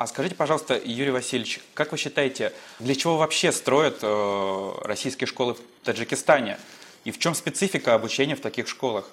А скажите, пожалуйста, Юрий Васильевич, как вы считаете, для чего вообще строят э, российские школы в Таджикистане? И в чем специфика обучения в таких школах?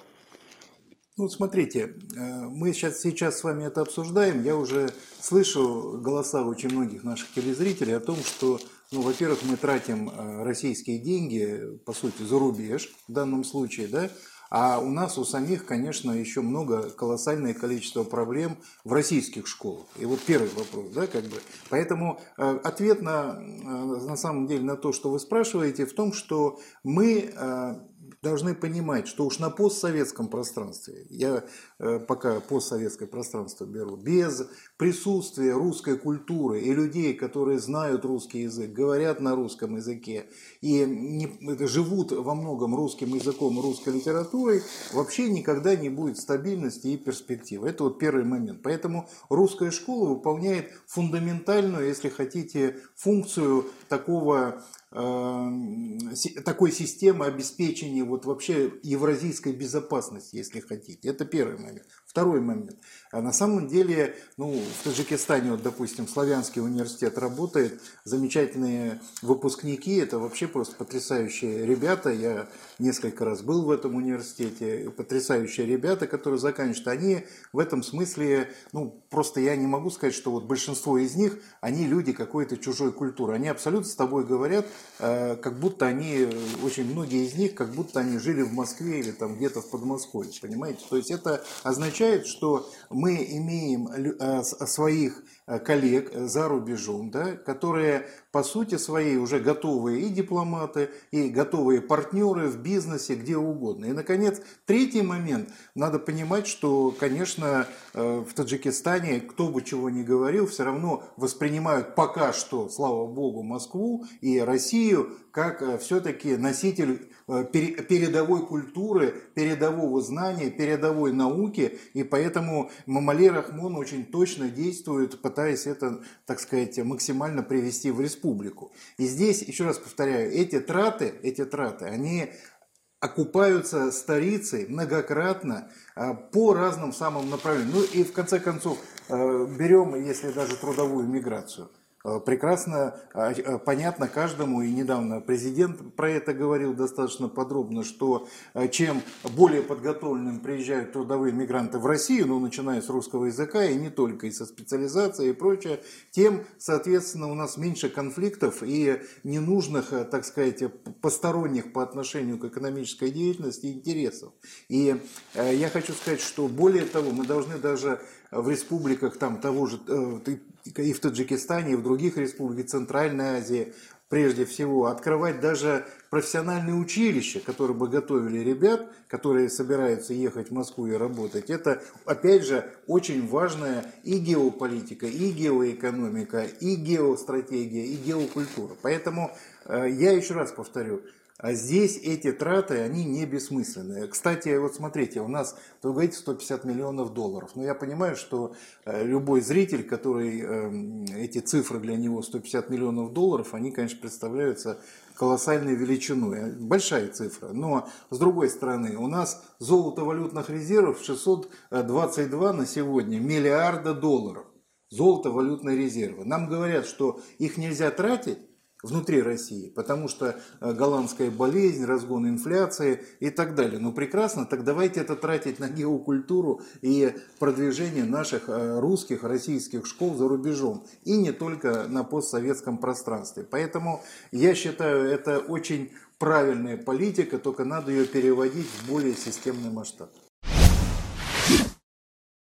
Ну, смотрите, э, мы сейчас, сейчас с вами это обсуждаем. Я уже слышу голоса очень многих наших телезрителей о том, что, ну, во-первых, мы тратим э, российские деньги, по сути, за рубеж в данном случае, да, а у нас у самих, конечно, еще много, колоссальное количество проблем в российских школах. И вот первый вопрос, да, как бы. Поэтому э, ответ на, э, на самом деле на то, что вы спрашиваете, в том, что мы э, должны понимать, что уж на постсоветском пространстве, я э, пока постсоветское пространство беру, без присутствия русской культуры и людей, которые знают русский язык, говорят на русском языке и не, живут во многом русским языком русской литературой, вообще никогда не будет стабильности и перспективы. Это вот первый момент. Поэтому русская школа выполняет фундаментальную, если хотите, функцию такого такой системы обеспечения вот вообще евразийской безопасности, если хотите. Это первый момент. Второй момент. А на самом деле, ну, в Таджикистане, вот, допустим, Славянский университет работает, замечательные выпускники, это вообще просто потрясающие ребята. Я несколько раз был в этом университете, потрясающие ребята, которые заканчивают. Они в этом смысле, ну, просто я не могу сказать, что вот большинство из них, они люди какой-то чужой культуры. Они абсолютно с тобой говорят, как будто они, очень многие из них, как будто они жили в Москве или там где-то в Подмосковье, понимаете? То есть это означает что мы имеем э, своих э, коллег за рубежом, да, которые по сути своей уже готовые и дипломаты, и готовые партнеры в бизнесе, где угодно. И, наконец, третий момент. Надо понимать, что, конечно, э, в Таджикистане, кто бы чего ни говорил, все равно воспринимают пока что, слава богу, Москву и Россию как все-таки носитель передовой культуры, передового знания, передовой науки, и поэтому Мамалей Рахмон очень точно действует, пытаясь это, так сказать, максимально привести в республику. И здесь, еще раз повторяю, эти траты, эти траты, они окупаются старицей многократно а, по разным самым направлениям. Ну и в конце концов э, берем, если даже трудовую миграцию. Э, прекрасно а, э, понятно каждому, и недавно президент про это говорил достаточно подробно, что э, чем более подготовленным приезжают трудовые мигранты в Россию, ну, начиная с русского языка, и не только, и со специализацией и прочее, тем, соответственно, у нас меньше конфликтов и ненужных, так сказать, посторонних по отношению к экономической деятельности интересов. И я хочу сказать, что более того, мы должны даже в республиках там того же, э, и в Таджикистане, и в других республиках Центральной Азии, прежде всего, открывать даже профессиональные училища, которые бы готовили ребят, которые собираются ехать в Москву и работать. Это, опять же, очень важная и геополитика, и геоэкономика, и геостратегия, и геокультура. Поэтому э, я еще раз повторю, а здесь эти траты, они не бессмысленные. Кстати, вот смотрите, у нас, вы говорите, 150 миллионов долларов. Но я понимаю, что э, любой зритель, который эм, эти цифры для него 150 миллионов долларов, они, конечно, представляются колоссальной величиной. Большая цифра. Но, с другой стороны, у нас золото валютных резервов 622 на сегодня миллиарда долларов. Золото валютные резервы. Нам говорят, что их нельзя тратить, внутри России, потому что э, голландская болезнь, разгон инфляции и так далее. Ну прекрасно, так давайте это тратить на геокультуру и продвижение наших э, русских, российских школ за рубежом. И не только на постсоветском пространстве. Поэтому я считаю, это очень правильная политика, только надо ее переводить в более системный масштаб.